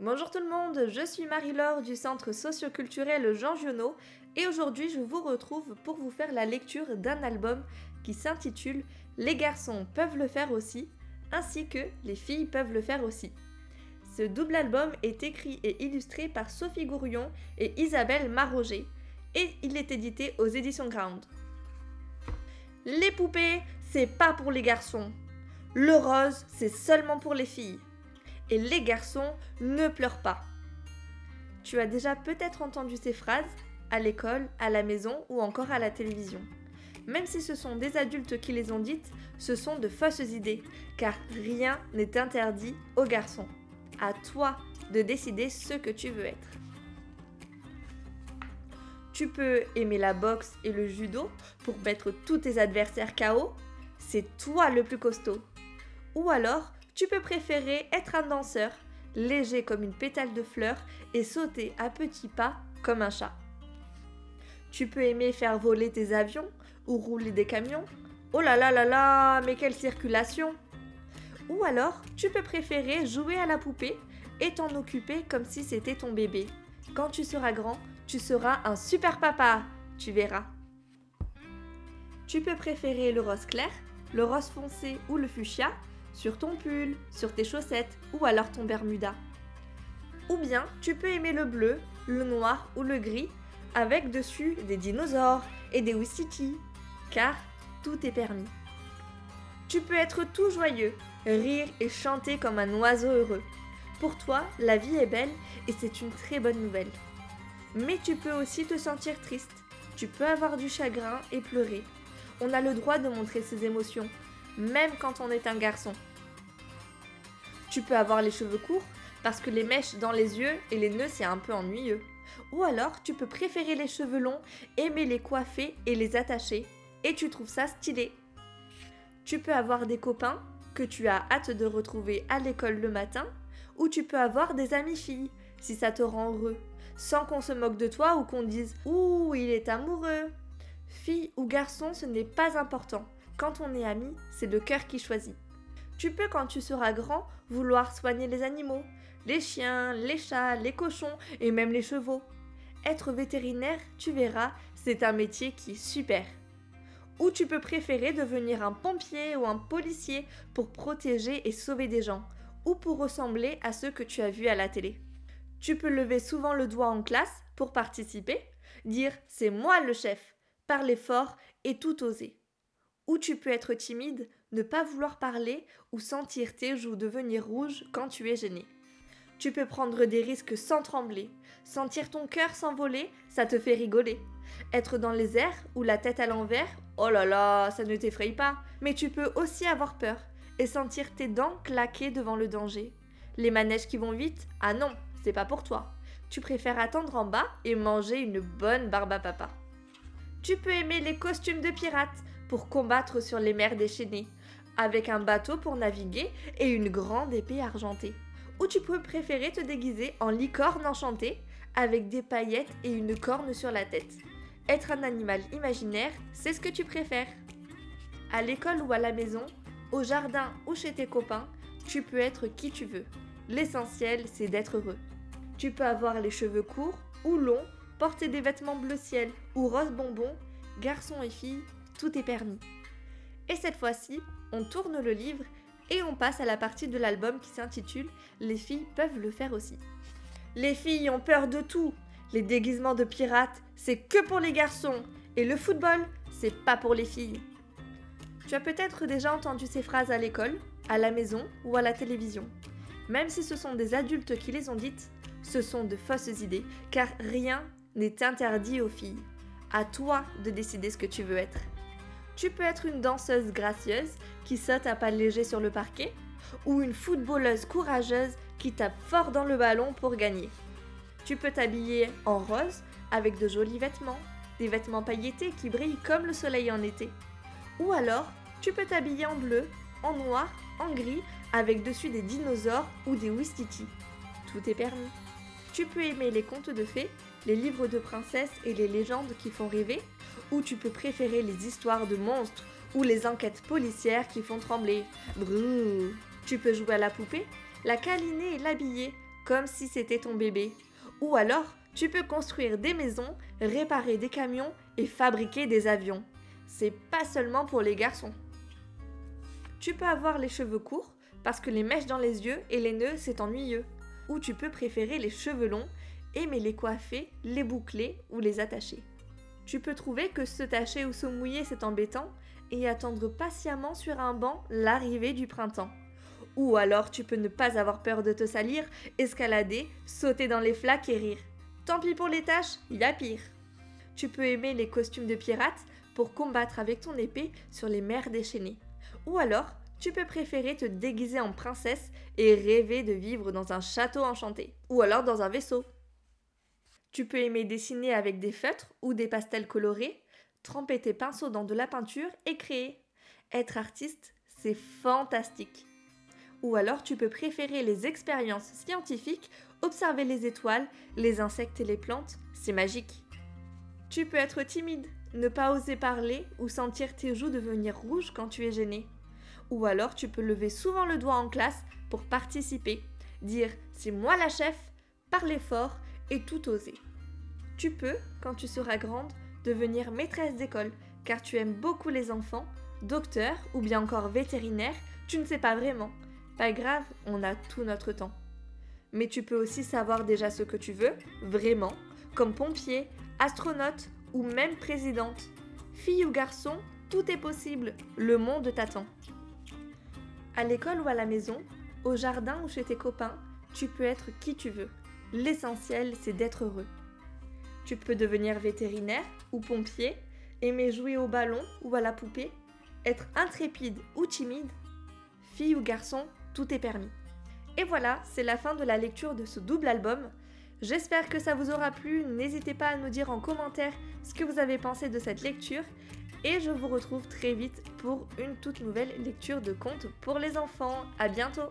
Bonjour tout le monde, je suis Marie-Laure du centre socioculturel Jean Giono et aujourd'hui je vous retrouve pour vous faire la lecture d'un album qui s'intitule Les garçons peuvent le faire aussi ainsi que Les filles peuvent le faire aussi. Ce double album est écrit et illustré par Sophie Gourion et Isabelle Maroger et il est édité aux éditions Ground. Les poupées, c'est pas pour les garçons. Le rose, c'est seulement pour les filles et les garçons ne pleurent pas. Tu as déjà peut-être entendu ces phrases à l'école, à la maison ou encore à la télévision. Même si ce sont des adultes qui les ont dites, ce sont de fausses idées, car rien n'est interdit aux garçons. À toi de décider ce que tu veux être. Tu peux aimer la boxe et le judo pour mettre tous tes adversaires KO, c'est toi le plus costaud. Ou alors, tu peux préférer être un danseur, léger comme une pétale de fleur et sauter à petits pas comme un chat. Tu peux aimer faire voler tes avions ou rouler des camions. Oh là là là là, mais quelle circulation Ou alors, tu peux préférer jouer à la poupée et t'en occuper comme si c'était ton bébé. Quand tu seras grand, tu seras un super papa, tu verras. Tu peux préférer le rose clair, le rose foncé ou le fuchsia sur ton pull, sur tes chaussettes ou alors ton bermuda. Ou bien tu peux aimer le bleu, le noir ou le gris avec dessus des dinosaures et des Wistiti, car tout est permis. Tu peux être tout joyeux, rire et chanter comme un oiseau heureux. Pour toi, la vie est belle et c'est une très bonne nouvelle. Mais tu peux aussi te sentir triste. Tu peux avoir du chagrin et pleurer. On a le droit de montrer ses émotions, même quand on est un garçon. Tu peux avoir les cheveux courts parce que les mèches dans les yeux et les nœuds c'est un peu ennuyeux. Ou alors tu peux préférer les cheveux longs, aimer les coiffer et les attacher et tu trouves ça stylé. Tu peux avoir des copains que tu as hâte de retrouver à l'école le matin ou tu peux avoir des amis filles si ça te rend heureux sans qu'on se moque de toi ou qu'on dise Ouh, il est amoureux. Fille ou garçon, ce n'est pas important. Quand on est ami, c'est le cœur qui choisit. Tu peux, quand tu seras grand, vouloir soigner les animaux, les chiens, les chats, les cochons et même les chevaux. Être vétérinaire, tu verras, c'est un métier qui est super. Ou tu peux préférer devenir un pompier ou un policier pour protéger et sauver des gens, ou pour ressembler à ceux que tu as vus à la télé. Tu peux lever souvent le doigt en classe pour participer, dire c'est moi le chef, parler fort et tout oser. Ou tu peux être timide, ne pas vouloir parler ou sentir tes joues devenir rouges quand tu es gêné. Tu peux prendre des risques sans trembler. Sentir ton cœur s'envoler, ça te fait rigoler. Être dans les airs ou la tête à l'envers, oh là là, ça ne t'effraie pas. Mais tu peux aussi avoir peur et sentir tes dents claquer devant le danger. Les manèges qui vont vite, ah non, c'est pas pour toi. Tu préfères attendre en bas et manger une bonne barbe à papa. Tu peux aimer les costumes de pirates pour combattre sur les mers déchaînées, avec un bateau pour naviguer et une grande épée argentée. Ou tu peux préférer te déguiser en licorne enchantée, avec des paillettes et une corne sur la tête. Être un animal imaginaire, c'est ce que tu préfères. À l'école ou à la maison, au jardin ou chez tes copains, tu peux être qui tu veux. L'essentiel, c'est d'être heureux. Tu peux avoir les cheveux courts ou longs, porter des vêtements bleu ciel ou rose bonbon, garçons et filles, tout est permis. Et cette fois-ci, on tourne le livre et on passe à la partie de l'album qui s'intitule Les filles peuvent le faire aussi. Les filles ont peur de tout. Les déguisements de pirates, c'est que pour les garçons. Et le football, c'est pas pour les filles. Tu as peut-être déjà entendu ces phrases à l'école, à la maison ou à la télévision. Même si ce sont des adultes qui les ont dites, ce sont de fausses idées, car rien n'est interdit aux filles. À toi de décider ce que tu veux être. Tu peux être une danseuse gracieuse qui saute à pas léger sur le parquet ou une footballeuse courageuse qui tape fort dans le ballon pour gagner. Tu peux t'habiller en rose avec de jolis vêtements, des vêtements pailletés qui brillent comme le soleil en été. Ou alors, tu peux t'habiller en bleu, en noir, en gris avec dessus des dinosaures ou des Wistiti. Tout est permis. Tu peux aimer les contes de fées, les livres de princesses et les légendes qui font rêver, ou tu peux préférer les histoires de monstres ou les enquêtes policières qui font trembler. Brrr. Tu peux jouer à la poupée, la câliner et l'habiller, comme si c'était ton bébé. Ou alors, tu peux construire des maisons, réparer des camions et fabriquer des avions. C'est pas seulement pour les garçons. Tu peux avoir les cheveux courts parce que les mèches dans les yeux et les nœuds c'est ennuyeux. Ou tu peux préférer les cheveux longs, aimer les coiffer, les boucler ou les attacher. Tu peux trouver que se tacher ou se mouiller c'est embêtant et attendre patiemment sur un banc l'arrivée du printemps. Ou alors tu peux ne pas avoir peur de te salir, escalader, sauter dans les flaques et rire. Tant pis pour les tâches, il y a pire. Tu peux aimer les costumes de pirates pour combattre avec ton épée sur les mers déchaînées. Ou alors, tu peux préférer te déguiser en princesse et rêver de vivre dans un château enchanté. Ou alors dans un vaisseau. Tu peux aimer dessiner avec des feutres ou des pastels colorés, tremper tes pinceaux dans de la peinture et créer. Être artiste, c'est fantastique. Ou alors tu peux préférer les expériences scientifiques, observer les étoiles, les insectes et les plantes, c'est magique. Tu peux être timide, ne pas oser parler ou sentir tes joues devenir rouges quand tu es gêné. Ou alors tu peux lever souvent le doigt en classe pour participer, dire c'est moi la chef, parler fort et tout oser. Tu peux, quand tu seras grande, devenir maîtresse d'école car tu aimes beaucoup les enfants, docteur ou bien encore vétérinaire, tu ne sais pas vraiment. Pas grave, on a tout notre temps. Mais tu peux aussi savoir déjà ce que tu veux, vraiment, comme pompier, astronaute ou même présidente. Fille ou garçon, tout est possible, le monde t'attend. À l'école ou à la maison, au jardin ou chez tes copains, tu peux être qui tu veux. L'essentiel, c'est d'être heureux. Tu peux devenir vétérinaire ou pompier, aimer jouer au ballon ou à la poupée, être intrépide ou timide. Fille ou garçon, tout est permis. Et voilà, c'est la fin de la lecture de ce double album. J'espère que ça vous aura plu. N'hésitez pas à nous dire en commentaire ce que vous avez pensé de cette lecture. Et je vous retrouve très vite pour une toute nouvelle lecture de contes pour les enfants. À bientôt!